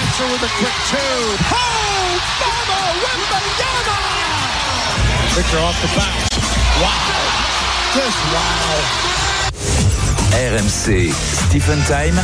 answer with a quick two. Oh, Mama Wembayama! Victor off the bounce. Wow. Just wow. RMC Stephen Time.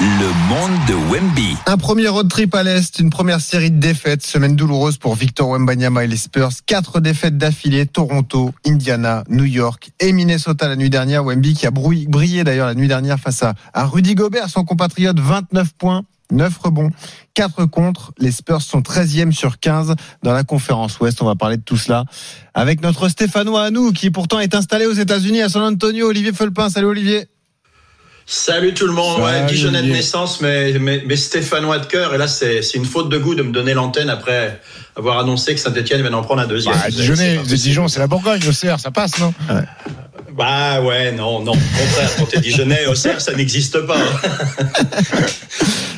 Le monde de Wemby. Un premier road trip à l'Est, une première série de défaites, semaine douloureuse pour Victor Wembanyama et les Spurs. Quatre défaites d'affilée, Toronto, Indiana, New York et Minnesota la nuit dernière. Wemby qui a brillé d'ailleurs la nuit dernière face à, à Rudy Gobert, son compatriote, 29 points. 9 rebonds, 4 contre. Les Spurs sont 13e sur 15 dans la conférence Ouest. On va parler de tout cela avec notre Stéphanois à nous, qui pourtant est installé aux États-Unis à San Antonio, Olivier Felpin. Salut Olivier. Salut tout le monde. Ouais, Dijonais de naissance, mais, mais, mais Stéphanois de cœur. Et là, c'est une faute de goût de me donner l'antenne après avoir annoncé que Saint-Etienne va en prendre un deuxième. Bah, Dijonais, Dijon, c'est la Bourgogne, au CR, ça passe, non ouais. Bah ouais, non, non. Au contraire, quand t'es Dijonais, au CR, ça n'existe pas.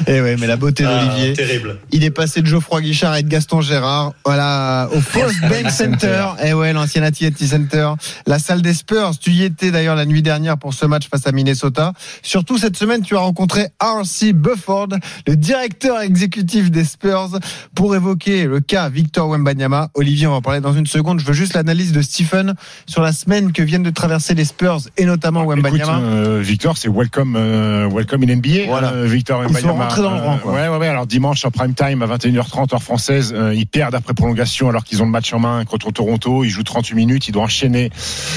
Et eh ouais, mais la beauté Ah, d'Olivier. terrible. Il est passé de Geoffroy Guichard et de Gaston Gérard, voilà, au First Bank Center. Et ouais, l'ancien Atieti Center. La salle des Spurs. Tu y étais d'ailleurs la nuit dernière pour ce match face à Minnesota. Surtout cette semaine, tu as rencontré R.C. Bufford, le directeur exécutif des Spurs, pour évoquer le cas Victor Wembanyama. Olivier, on va en parler dans une seconde. Je veux juste l'analyse de Stephen sur la semaine que viennent de traverser les Spurs et notamment Wembanyama. Écoute, euh, Victor, c'est welcome, euh, welcome in NBA. Voilà. euh, Victor Ils sont Wembanyama. rentrés dans le rang, quoi. ouais, ouais, ouais. Alors dimanche en prime time à 21h30 heure française, ils perdent après prolongation alors qu'ils ont le match en main contre Toronto. Ils jouent 38 minutes, il doit enchaîner.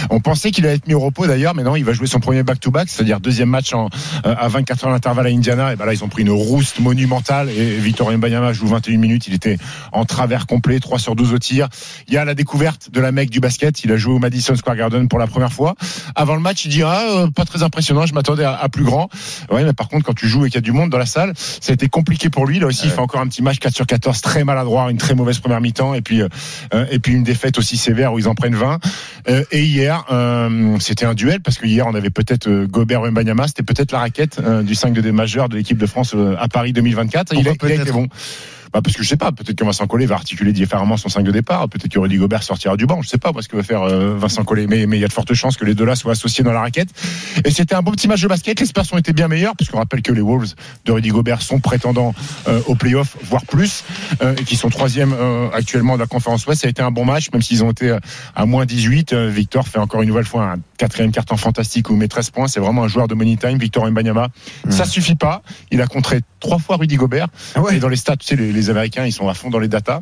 On pensait qu'il allait être mis au repos d'ailleurs, mais non, il va jouer son premier back-to-back, c'est-à-dire deuxième match en, à 24 heures d'intervalle à Indiana. Et ben là, ils ont pris une rouste monumentale et Victor Wembanyama joue 21 minutes. Il était en travers complet, 3 sur 12 au tir. Il y a la découverte de la mec du basket. Il a joué au Madison Square Garden pour la première fois. Avant le match, il dit ah, euh, pas très impressionnant. Je m'attendais à, à plus grand. Ouais, mais par contre, quand tu joues et qu'il y a du monde dans la salle, ça a été compliqué pour lui. Là aussi, il fait encore un petit match 4 sur 14, très maladroit, une très mauvaise première mi-temps, et puis euh, euh, et puis une défaite aussi sévère où ils en prennent 20. Euh, et hier, euh, c'était un duel parce que hier on avait peut-être Gobert Wembanyama, c'était peut-être la raquette du 5 de des majeurs de l'équipe de France à Paris 2024. Et il, a, il a été bon. Bah parce que je sais pas, peut-être que Vincent Collet va articuler différemment son 5 de départ, peut-être que Rudy Gobert sortira du banc, je sais pas parce que va faire euh, Vincent Collet, mais il y a de fortes chances que les deux là soient associés dans la raquette. Et c'était un bon petit match de basket, les Spurs ont été bien meilleurs, puisqu'on rappelle que les Wolves de Rudy Gobert sont prétendants euh, aux playoffs, voire plus, euh, et qui sont troisième euh, actuellement de la conférence Ouest. Ça a été un bon match, même s'ils ont été à moins 18. Euh, Victor fait encore une nouvelle fois un quatrième carton fantastique où il met 13 points. C'est vraiment un joueur de money time, Victor Mbanyama. Ça suffit pas. Il a contré trois fois Rudy Gobert. ouais. Et dans les stats, tu sais, les, les Américains, ils sont à fond dans les datas.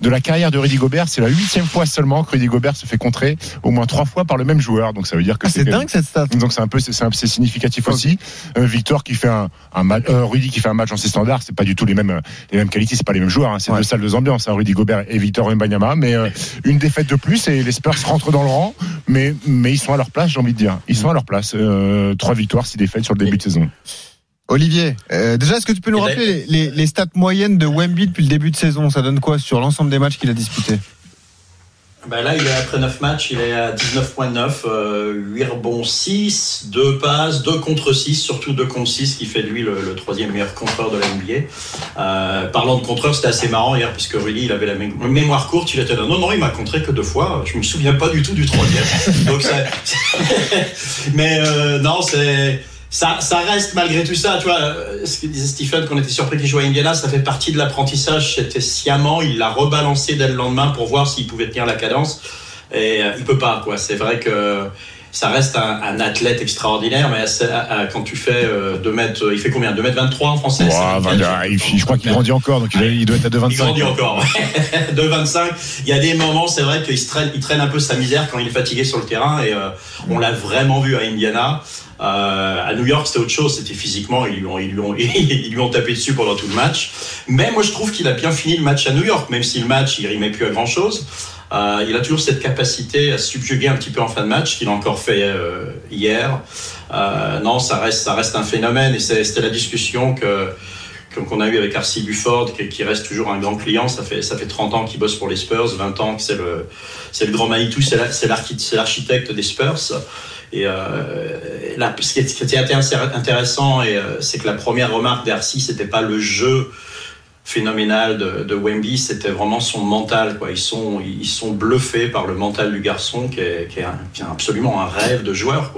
De la carrière de Rudy Gobert, c'est la huitième fois seulement que Rudy Gobert se fait contrer au moins trois fois par le même joueur. Donc ça veut dire que Ah, c'est dingue cette stat. donc c'est un peu c'est significatif aussi. Euh, Victor qui fait un, un match, euh, Rudy qui fait un match en ses standards, c'est pas du tout les mêmes les mêmes qualités, c'est pas les mêmes joueurs. hein. c'est Ouais. deux salles deux ambiances. Hein, Rudy Gobert et Victor Wembanyama, mais euh, une défaite de plus et les Spurs rentrent dans le rang, mais mais ils sont à leur place, j'ai envie de dire. Ils sont à leur place. Euh, trois victoires, six défaites sur le début de saison. Olivier, euh, déjà, est-ce que tu peux nous Et rappeler les, les- les stats moyennes de Wemby depuis le début de saison? Ça donne quoi sur l'ensemble des matchs qu'il a disputés? Bah là, il est après 9 matchs, il est à 19.9, euh, 8 rebonds 6, 2 passes, 2 contre 6, surtout 2 contre 6, qui fait de lui le, le troisième meilleur contreur de la NBA. Euh, parlant de contreur, c'était assez marrant hier, puisque Rudy, il avait la mé- mémoire courte, il était là, non, non, il m'a contré que deux fois, je me souviens pas du tout du troisième. Donc ça... Mais euh, non, c'est... Ça, ça reste malgré tout ça, tu vois, euh, ce que disait Stephen, qu'on était surpris qu'il joue à Indiana, ça fait partie de l'apprentissage, c'était sciemment, il l'a rebalancé dès le lendemain pour voir s'il pouvait tenir la cadence, et euh, il peut pas, quoi. C'est vrai que ça reste un, un athlète extraordinaire, mais à- à- quand tu fais 2 mètres, il fait combien? 2 mètres 23 en français il- je crois qu'il grandit encore, donc il, doit- il doit être à 2,25. il grandit encore. de 25. Il y a des moments, c'est vrai qu'il traîne, il traîne un peu sa misère quand il est fatigué sur le terrain et euh, on l'a vraiment vu à Indiana. Euh, à New York, c'était autre chose. C'était physiquement, ils lui, ont, ils, lui ont, ils lui ont tapé dessus pendant tout le match. Mais moi, je trouve qu'il a bien fini le match à New York, même si le match, il rimait plus à grand chose. Euh, il a toujours cette capacité à subjuguer un petit peu en fin de match, qu'il a encore fait euh, hier. Euh, non, ça reste, ça reste un phénomène et c'était la discussion que qu'on a eu avec Arcy Bufford, qui, reste toujours un grand client. Ça fait, ça fait 30 ans qu'il bosse pour les Spurs, 20 ans que c'est le, c'est le grand Manitou, c'est l'architecte des Spurs. Et euh, là, ce qui était intéressant, et, euh, c'est que la première remarque d'Arcy, c'était pas le jeu phénoménal de, Wemby, c'était vraiment son mental. Ils, sont, bluffés par le mental du garçon, qui est, absolument un rêve de joueur.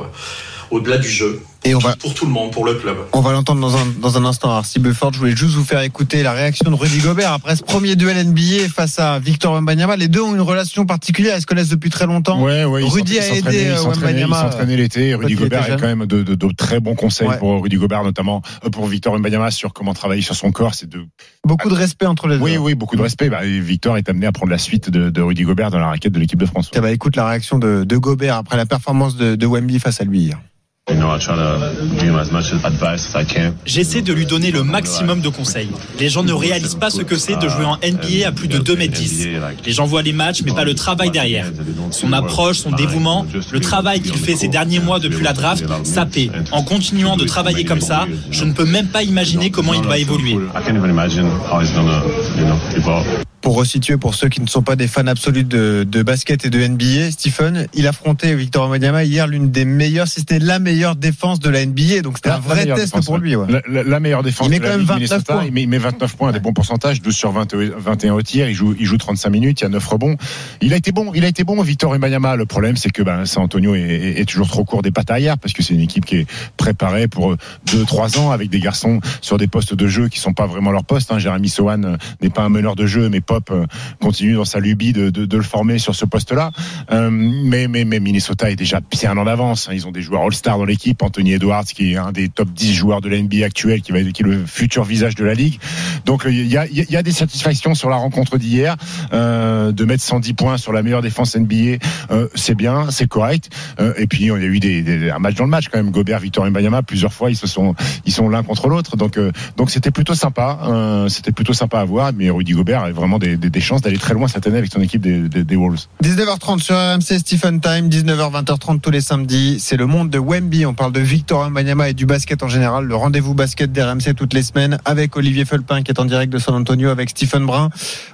Au-delà du jeu. Et on va, pour tout le monde, pour le club. on va l'entendre dans un, dans un instant. Arcy Bufford, je voulais juste vous faire écouter la réaction de Rudy Gobert après ce premier duel NBA face à Victor Wembanyama. Les deux ont une relation particulière. Ils se connaissent depuis très longtemps. Ouais, ouais, Rudy a aidé, il euh, s'entraînait, il Wembanyama, s'entraînait l'été. Rudy quand il Gobert a quand même de, de- de très bons conseils Ouais. pour Rudy Gobert, notamment euh, pour Victor Wembanyama sur comment travailler sur son corps. C'est de Beaucoup de respect entre les deux. oui, oui, beaucoup de respect. Bah, Victor est amené à prendre la suite de, de Rudy Gobert dans la raquette de l'équipe de France. Tiens, bah, écoute la réaction de, de Gobert après la performance de, de Wemby face à lui hier. You know, I try to give him as much advice as I can. J'essaie de lui donner le maximum de conseils. Les gens ne réalisent pas ce que c'est de jouer en NBA à plus de 2 mètres 10. Les gens voient les matchs, mais pas le travail derrière. Son approche, son dévouement, le travail qu'il fait ces derniers mois depuis la draft, ça paie. En continuant de travailler comme ça, je ne peux même pas imaginer comment il va évoluer. I can't even imagine how he's gonna, you know, evolve. Pour resituer, pour ceux qui ne sont pas des fans absolus de, de basket et de NBA, Stephen, il affrontait Victor Wembanyama hier l'une des meilleures, si c'était la meilleure défense de la NBA. Donc c'était un vrai meilleure test défense, pour lui. ouais. La, la- la meilleure défense Il met de la quand même Ligue 29 Minnesota, points. Il met, il met 29 points, des bons pourcentages, 12 sur 20, 21 au tir. Il joue, il joue 35 minutes, il y a 9 rebonds. Il a été bon, il a été bon, Victor Wembanyama. Le problème, c'est que ben, San Antonio est, est- est toujours trop court des pattes arrière parce que c'est une équipe qui est préparée pour 2-3 ans avec des garçons sur des postes de jeu qui sont pas vraiment leur poste. Hein. Jérémy Sohan euh, n'est pas un meneur de jeu, mais Pop euh, continue dans sa lubie de, de, de le former sur ce poste-là. Euh, mais, mais, mais Minnesota est déjà bien en avance. hein. Ils ont des joueurs All-Star l'équipe. Anthony Edwards, qui est un des top 10 joueurs de la NBA actuelle, qui, va, qui est le futur visage de la ligue. Donc euh, il y a, y a des satisfactions sur la rencontre d'hier. Euh, de mettre 110 points sur la meilleure défense NBA, euh, c'est bien, c'est correct. Et puis y a eu des, des- un match dans le match quand même. Gobert, Victor Wembanyama, plusieurs fois ils se sont ils sont l'un contre l'autre. Donc donc c'était plutôt sympa. C'était plutôt sympa à voir. Mais Rudy Gobert a vraiment des, des, chances d'aller très loin cette année avec son équipe des Wolves. 19h30 sur RMC Stephen Time, 19h 20h30 tous les samedis. C'est le monde de Wemby. On parle de Victor Wembanyama et du basket en général. Le rendez-vous basket d'RMC toutes les semaines avec Olivier Felpin qui est en direct de San Antonio avec Stephen Brun.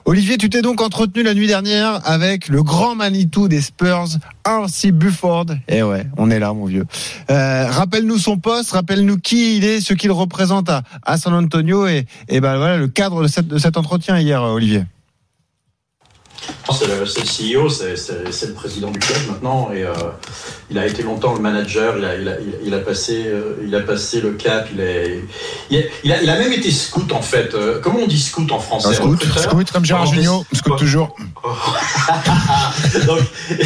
Olivier, tu t'es donc entretenu la nuit dernière avec le grand Manitou des Spurs, R.C. Bufford. Eh ouais, on est là, mon vieux. Euh, rappelle-nous son poste, rappelle-nous qui il est, ce qu'il représente à, San Antonio et, ben le cadre de cet entretien hier, Olivier. C'est le, le CEO, c'est- le président du club maintenant, et euh, il a été longtemps le manager. Il a, il a, il a- il a passé, euh, il a passé le cap. Il, est, il, a, il, même été scout en fait. Euh, comment on dit scout en français? Un scout, Scout comme Gérard Jugnot, scout toujours. Donc,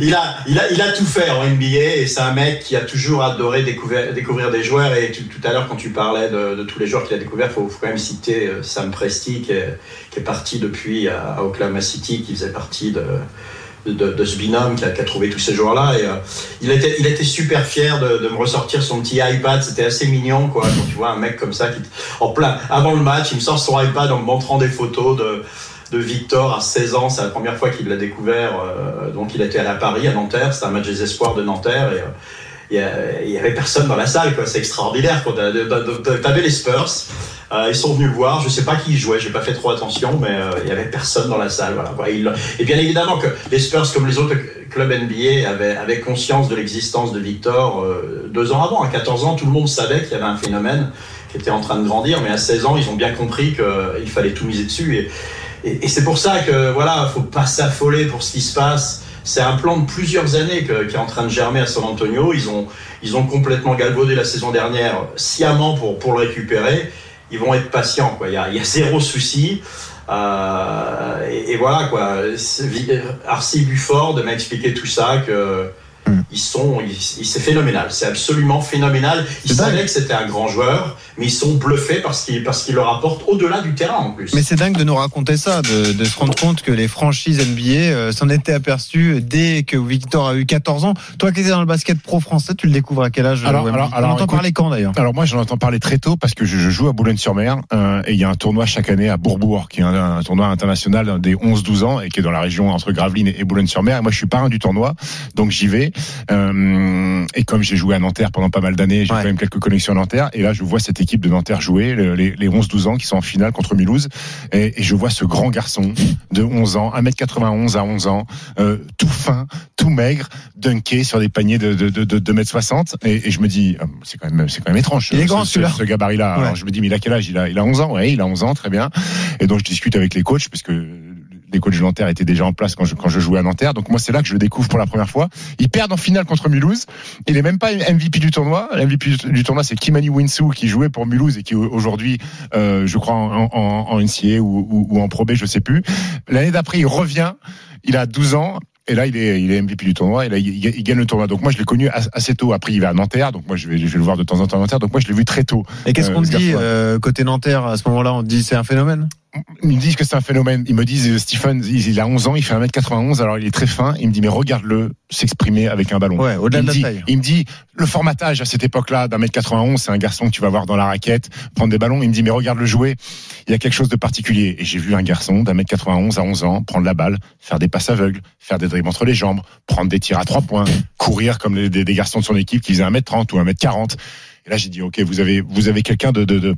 il a, il a, il a tout fait en NBA et c'est un mec qui a toujours adoré découvrir, découvrir des joueurs. Et tout, tout à l'heure, quand tu parlais de, de tous les joueurs qu'il a découverts, il faut, faut quand même citer Sam Presti qui est, qui est parti depuis à, à Oklahoma City, qui faisait partie de, de, de ce binôme qui a, trouvé tous ces joueurs-là. Et euh, il, était, il était super fier de, de me ressortir son petit iPad. C'était assez mignon, quoi, quand tu vois un mec comme ça qui, en plein, avant le match, il me sort son iPad en me montrant des photos de de Victor à 16 ans, c'est la première fois qu'il l'a découvert. euh, donc il était à Paris, à Nanterre, c'était un match des espoirs de Nanterre et euh, il y avait personne dans la salle, quoi. C'est extraordinaire. T'avais les Spurs, euh, ils sont venus le voir. Je sais pas qui jouait, j'ai pas fait trop attention, mais euh, il y avait personne dans la salle. Et bien évidemment que les Spurs, comme les autres clubs NBA, avaient, avaient conscience de l'existence de Victor euh, deux ans avant. À 14 ans, tout le monde savait qu'il y avait un phénomène qui était en train de grandir, mais à 16 ans, ils ont bien compris qu'il fallait tout miser dessus. Et, c'est pour ça que voilà, faut pas s'affoler pour ce qui se passe. C'est un plan de plusieurs années qui est en train de germer à San Antonio. Ils ont, ils ont complètement galvaudé la saison dernière sciemment pour, pour le récupérer. Ils vont être patients. Quoi. Il, y a, il y a zéro souci. Euh, et, et voilà quoi. Arcy Bufford m'a expliqué tout ça que ils sont, ils- ils- c'est phénoménal. C'est absolument phénoménal. Dingue. savaient que c'était un grand joueur, mais ils sont bluffés parce qu'il parce qu'il leur apporte au-delà du terrain en plus. Mais c'est dingue de nous raconter ça, de, de se rendre compte que les franchises NBA euh, s'en étaient aperçues dès que Victor a eu 14 ans. Toi qui étais dans le basket pro français, tu le découvres à quel âge Alors, alors, On alors, entend écoute- parler quand d'ailleurs Alors moi j'en entends parler très tôt parce que je, je joue à Boulogne-sur-Mer euh, et il y a un tournoi chaque année à Bourbourg qui est un, un tournoi international des 11-12 ans et qui est dans la région entre Gravelines et, et Boulogne-sur-Mer. Et moi je suis parrain du tournoi donc j'y vais Euh, et comme j'ai joué à Nanterre pendant pas mal d'années, j'ai Ouais. quand même quelques connexions à Nanterre et là je vois cette équipe de Nanterre jouer le- les, les 11-12 ans qui sont en finale contre Mulhouse et, et je vois ce grand garçon de 11 ans, 1m91 à 11 ans, euh, tout fin, tout maigre, dunké sur des paniers de, de, de, de 2m60 et, et je me dis euh, c'est quand même c'est quand même étrange Il est ce- grand, ce, celui-là. ce gabarit-là. Ouais. Alors je me dis mais il a quel âge? Il a, il a 11 ans, ouais, il a 11 ans, très bien. Et donc je discute avec les coachs parce que les coachs de Nanterre étaient déjà en place quand je, quand je jouais à Nanterre. Donc moi, c'est là que je le découvre pour la première fois. Ils perdent en finale contre Mulhouse. Il est même pas MVP du tournoi. L'MVP du tournoi, c'est Kimani Winsou qui jouait pour Mulhouse et qui aujourd'hui, euh, je crois, en, en, en NCA ou, ou, ou en Pro B, je sais plus. L'année d'après, il revient. Il a 12 ans et là, il est, il est MVP du tournoi. Et là, il, il gagne le tournoi. Donc moi, je l'ai connu assez tôt. Après, il va à Nanterre. Donc moi, je vais, je vais le voir de temps en temps à Nanterre. Donc moi, je l'ai vu très tôt. Et qu'est-ce Euh, qu'on dit euh, côté Nanterre à ce moment-là On dit c'est un phénomène? Ils me disent que c'est un phénomène. Ils me disent, euh, Stephen, il a 11 ans, il fait 1m91, alors il est très fin. Il me dit, mais regarde-le s'exprimer avec un ballon. Ouais, au-delà il de la dit, taille. Il me dit, le formatage à cette époque-là d'un mètre 91, c'est un garçon que tu vas voir dans la raquette, prendre des ballons. Il me dit, mais regarde le jouer. Il y a quelque chose de particulier. Et j'ai vu un garçon d'un mètre 91 à 11 ans prendre la balle, faire des passes aveugles, faire des dribbles entre les jambes, prendre des tirs à trois points, courir comme les- des, des garçons de son équipe qui faisaient 1m30 ou 1m40. Et là, j'ai dit, OK, vous avez, vous avez quelqu'un de, de, de,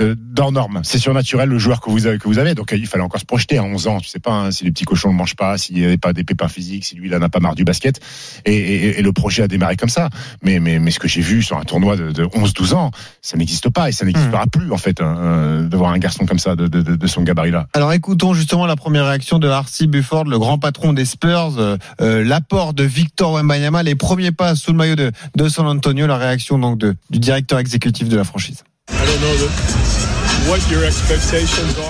euh, d'hors norme. C'est surnaturel le joueur que vous avez, que vous avez. Donc, il fallait encore se projeter à 11 ans. Tu sais pas hein, si les petits cochons ne mangent pas, s'il n'y avait pas des pépins physiques, si lui, il en a pas marre du basket. Et, et, et le projet a démarré comme ça. Mais, mais, mais ce que j'ai vu sur un tournoi de, de 11-12 ans, ça n'existe pas et ça n'existera plus, en fait, hein, euh, de voir un garçon comme ça, de, de, de, de son gabarit-là. Alors écoutons justement la première réaction de Arcy Bufford, le grand patron des Spurs, euh, euh, l'apport de Victor Wembanyama, les premiers pas sous le maillot de, de San Antonio, la réaction donc de, du directeur exécutif de la franchise. I don't know that.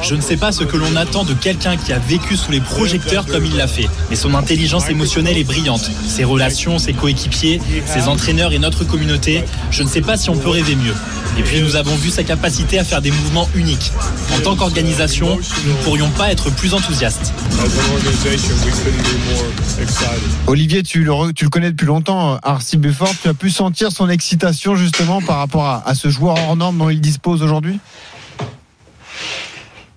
Je ne sais pas ce que l'on attend de quelqu'un qui a vécu sous les projecteurs comme il l'a fait, mais son intelligence émotionnelle est brillante. Ses relations, ses coéquipiers, ses entraîneurs et notre communauté, je ne sais pas si on peut rêver mieux. Et puis nous avons vu sa capacité à faire des mouvements uniques. En tant qu'organisation, nous ne pourrions pas être plus enthousiastes. Olivier, tu le, tu le connais depuis longtemps, Arcy Bufford, tu as pu sentir son excitation justement par rapport à, à ce joueur hors norme dont il dispose aujourd'hui?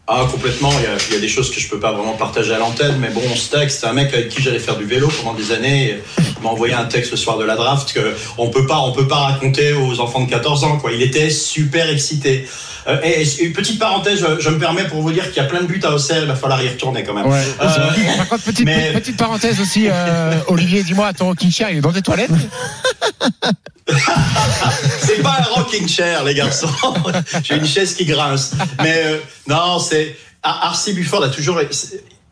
Ah, complètement. Il y, a, des choses que je peux pas vraiment partager à l'antenne, mais bon, texte. C'est un mec avec qui j'allais faire du vélo pendant des années. M'a envoyé un texte le soir de la draft que on peut pas, on peut pas raconter aux enfants de 14 ans. Quoi. Il était super excité. Euh, et, et une petite parenthèse, je, je me permets pour vous dire qu'il y a plein de buts à Auxerre. Il va falloir y retourner quand même. Ouais. Euh, contre, petite, mais- petite parenthèse aussi, euh, Olivier, dis-moi, ton rocking chair, il est dans tes toilettes C'est pas un rocking chair, les garçons. J'ai une chaise qui grince. Mais euh, non, c'est. Ar- Arcy Bufford a toujours.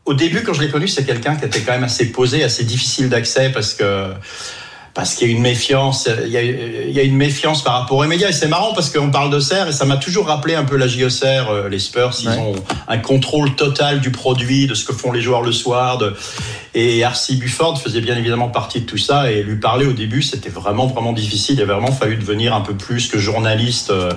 Au début, quand je l'ai connu, c'est quelqu'un qui était quand même assez posé, assez difficile d'accès parce que. Parce qu'il y a une méfiance, il y a, il y a une méfiance par rapport aux médias. Et c'est marrant parce qu'on parle de Serre et ça m'a toujours rappelé un peu la JOCR, euh, les Spurs. Ils Ouais. ont un contrôle total du produit, de ce que font les joueurs le soir. De... Et Arcy Bufford faisait bien évidemment partie de tout ça. Et lui parler au début, c'était vraiment, vraiment difficile. Il a vraiment fallu devenir un peu plus que journaliste euh,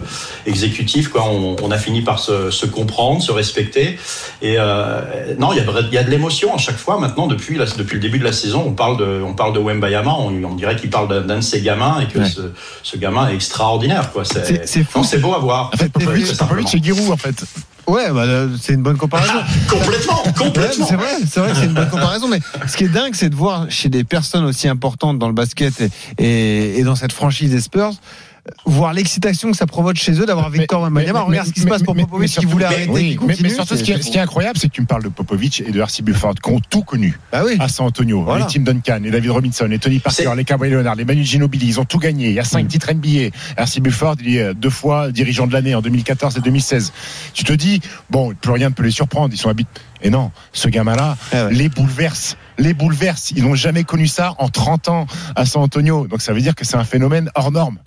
exécutif. Quoi. On, on a fini par se, se comprendre, se respecter. Et euh, non, il y a, vrai- il y a de l'émotion à chaque fois. Maintenant, depuis, la- depuis le début de la saison, on parle de, on parle de Wembayama. On, on dirait qu'il parle d'un de ses gamins et que Ouais. ce, ce gamin est extraordinaire. quoi. C'est- c'est fou. non, C'est beau à voir. En fait, Popovic, vu, c'est Popovic, c'est Giroud, en fait. Ouais, bah, euh, c'est une bonne comparaison. complètement, Ouais, complètement. c'est vrai, c'est vrai que c'est une bonne comparaison. Mais ce qui est dingue, c'est de voir chez des personnes aussi importantes dans le basket et, et, et dans cette franchise des Spurs, voir l'excitation que ça provoque chez eux d'avoir Victor Wembanyama. Regarde ce qui se passe pour Popovic qui voulait arrêter, oui, mais- continue. Mais surtout, ce qui, est, c'est- ce qui est incroyable, c'est que tu me parles de Popovic et de Arcy Bufford, qui ont tout connu Bah oui. à San Antonio. Voilà. Les Tim Duncan, les David Robinson, les Tony Parker, les Kawhi Leonard, les Manu Ginobili, ils ont tout gagné. Il y a cinq titres NBA. Arcy Bufford, il est euh, deux fois dirigeant de l'année en 2014 et 2016. Tu te dis, bon, plus rien ne peut les surprendre. Ils sont habités. Et non, ce gamin-là, Ah ouais. les bouleverse. Les bouleverse. Ils n'ont jamais connu ça en 30 ans à San Antonio. Donc ça veut dire que c'est un phénomène hors norme.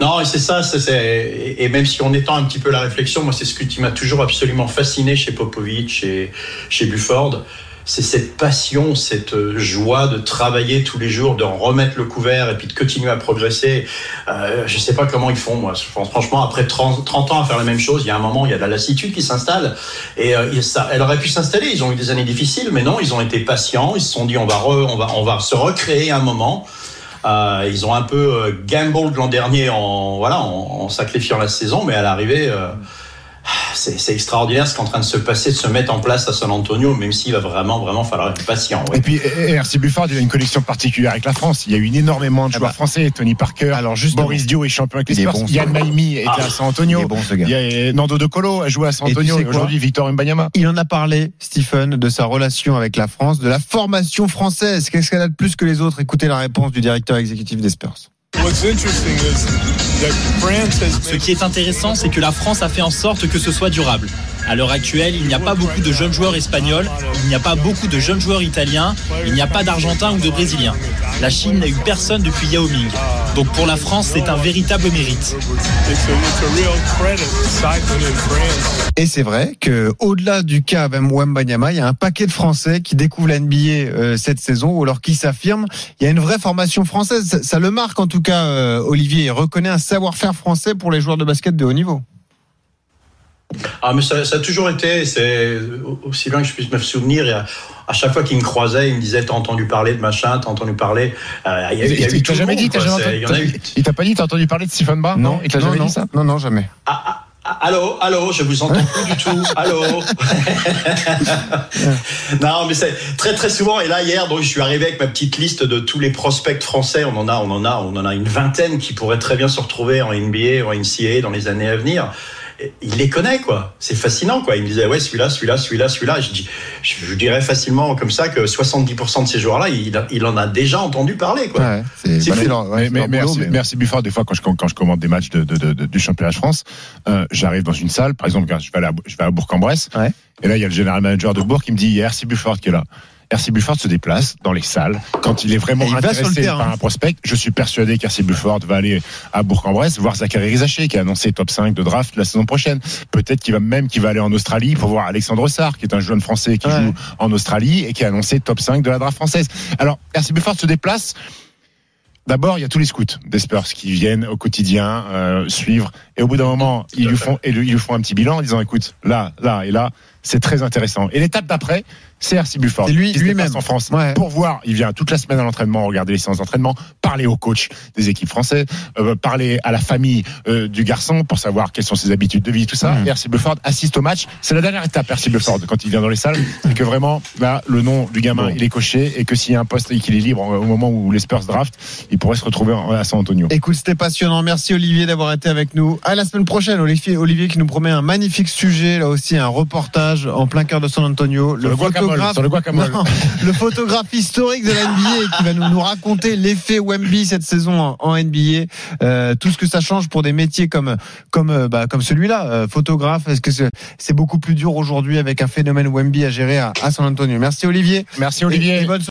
Non, et c'est ça, et même si on étend un petit peu la réflexion, moi, c'est ce qui m'a toujours absolument fasciné chez Popovic et chez Bufford. C'est cette passion, cette euh, joie de travailler tous les jours, de remettre le couvert et puis de continuer à progresser. Euh, je sais pas comment ils font, moi. Franchement, après 30, 30 ans à faire la même chose, il y a un moment, il y a de la lassitude qui s'installe. Et euh, ça, elle aurait pu s'installer. Ils ont eu des années difficiles, mais non, ils ont été patients. Ils se sont dit, on va, on va, on va se recréer un moment. Euh, ils ont un peu euh, gambled l'an dernier en voilà sacrifiant la saison, mais à l'arrivée, euh, c'est c'est extraordinaire ce qui est en train de se passer, de se mettre en place à San Antonio, même s'il va vraiment vraiment falloir être patient. oui. Et puis, RC Bufford, il a une connexion particulière avec la France. Il y a eu énormément de Ah joueurs bah. français. Tony Parker, Alors, justement. Boris Dio est champion avec les Il est Spurs. Yann. Maimi était Ah. à San Il Antonio. est bon ce gars. Il y a Nando De Colo a joué à San Et tu Antonio. sais Et quoi aujourd'hui, Victor Mbanyama. Il en a parlé, Stephen, de sa relation avec la France, de la formation française. Qu'est-ce qu'elle a de plus que les autres? Écoutez la réponse du directeur exécutif des Spurs. Ce qui est intéressant, c'est que la France a fait en sorte que ce soit durable. À l'heure actuelle, il n'y a pas beaucoup de jeunes joueurs espagnols, il n'y a pas beaucoup de jeunes joueurs italiens, il n'y a pas d'Argentins ou de Brésiliens. La Chine n'a eu personne depuis Yao Ming. Donc pour la France, c'est un véritable mérite. Et c'est vrai que au-delà du cas Wembanyama, il y a un paquet de Français qui découvrent la NBA euh, cette saison ou alors qui s'affirment. Il y a une vraie formation française. Ça, le marque en tout cas, euh, Olivier. Il reconnaît un savoir-faire français pour les joueurs de basket de haut niveau. Ah, mais ça, ça a toujours été, c'est aussi loin que je puisse me souvenir. il y a- à chaque fois qu'il me croisait, il me disait T'as entendu parler de machin, t'as entendu parler. Euh, il y a, il Il t'a jamais monde, dit, t'as quoi. jamais entendu- il t'a pas dit, t'as entendu parler de Stephen Barr Non, il t'a non, jamais non, dit ça? non, non, jamais. Ah, ah, ah, allô, allô, je vous entends plus du tout. Allô. non, mais c'est très très souvent. Et là hier, donc je suis arrivé avec ma petite liste de tous les prospects français. On en a, on en a, on en a une vingtaine qui pourraient très bien se retrouver en NBA ou en NCAA dans les années à venir. Il les connaît quoi. C'est fascinant quoi. Il me disait ouais celui-là, celui-là, celui-là, celui-là. Je dis, je, je dirais facilement comme ça que 70% de ces joueurs-là, il, il en a déjà entendu parler quoi. Ouais, c'est ouais, mais, mais merci, mais- merci Bufford. Des fois, quand je, quand je commande des matchs de, de- de- de- du championnat de France, euh, j'arrive dans une salle. Par exemple, je vais aller à, je vais à Bourg-en-Bresse. Ouais. Et là, il y a le général manager de Bourg qui me dit il y a RC Bufford qui est là. RC Bufford se déplace dans les salles quand il est vraiment il intéressé par un prospect. Je suis persuadé qu'RC Bufford va aller à Bourg-en-Bresse voir Zachary Rizaché qui a annoncé top 5 de draft la saison prochaine. Peut-être qu'il va même qu'il va aller en Australie pour voir Alexandre Sarr qui est un jeune français qui Ouais. joue en Australie et qui a annoncé top 5 de la draft française. Alors RC Bufford se déplace D'abord, il y a tous les scouts des Spurs qui viennent au quotidien euh, suivre. Et au bout d'un moment, ils lui font, ils lui font un petit bilan en disant, écoute, là, là et là, c'est très intéressant. Et l'étape d'après, c'est RC Bufford. C'est lui- lui-même. en France Ouais. pour voir. Il vient toute la semaine à l'entraînement, regarder les séances d'entraînement, parler au coach des équipes françaises, euh, parler à la famille euh, du garçon pour savoir quelles sont ses habitudes de vie, tout ça. Et RC Bufford assiste au match. C'est la dernière étape, RC Bufford, quand il vient dans les salles. C'est que vraiment, là, le nom du gamin, Bon. il est coché et que s'il y a un poste et qu'il est libre au moment où les Spurs draft, il pourrait se retrouver à San Antonio. Écoute, c'était passionnant. Merci Olivier d'avoir été avec nous. À la semaine prochaine, Olivier, Olivier qui nous promet un magnifique sujet, là aussi un reportage en plein cœur de San Antonio. Le. Non, photographe historique de la NBA qui va nous, nous raconter l'effet Wemby cette saison en, en NBA, euh, tout ce que ça change pour des métiers comme comme euh, bah, comme celui-là, euh, photographe. Est-ce que c'est beaucoup plus dur aujourd'hui avec un phénomène Wemby à gérer à, à San Antonio? Merci Olivier. Merci Et- Olivier. et bonne